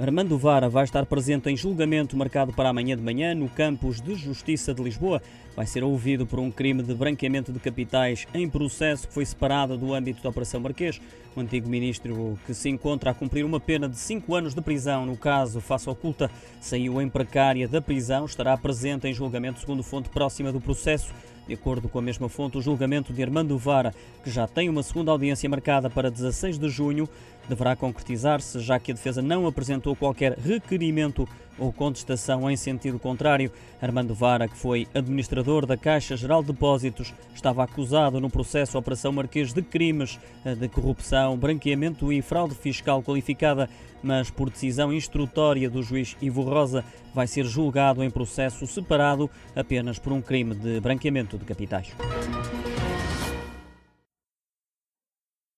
Armando Vara vai estar presente em julgamento marcado para amanhã de manhã no Campos de Justiça de Lisboa. Vai ser ouvido por um crime de branqueamento de capitais em processo que foi separado do âmbito da Operação Marquês. O antigo ministro, que se encontra a cumprir uma pena de cinco anos de prisão no caso Faça Oculta, saiu em precária da prisão, estará presente em julgamento segundo fonte próxima do processo. De acordo com a mesma fonte, o julgamento de Armando Vara, que já tem uma segunda audiência marcada para 16 de junho, deverá concretizar-se, já que a defesa não apresentou qualquer requerimento ou contestação em sentido contrário. Armando Vara, que foi administrador da Caixa Geral de Depósitos, estava acusado no processo Operação Marquês de crimes de corrupção, branqueamento e fraude fiscal qualificada, mas por decisão instrutória do juiz Ivo Rosa, vai ser julgado em processo separado apenas por um crime de branqueamento de capitais.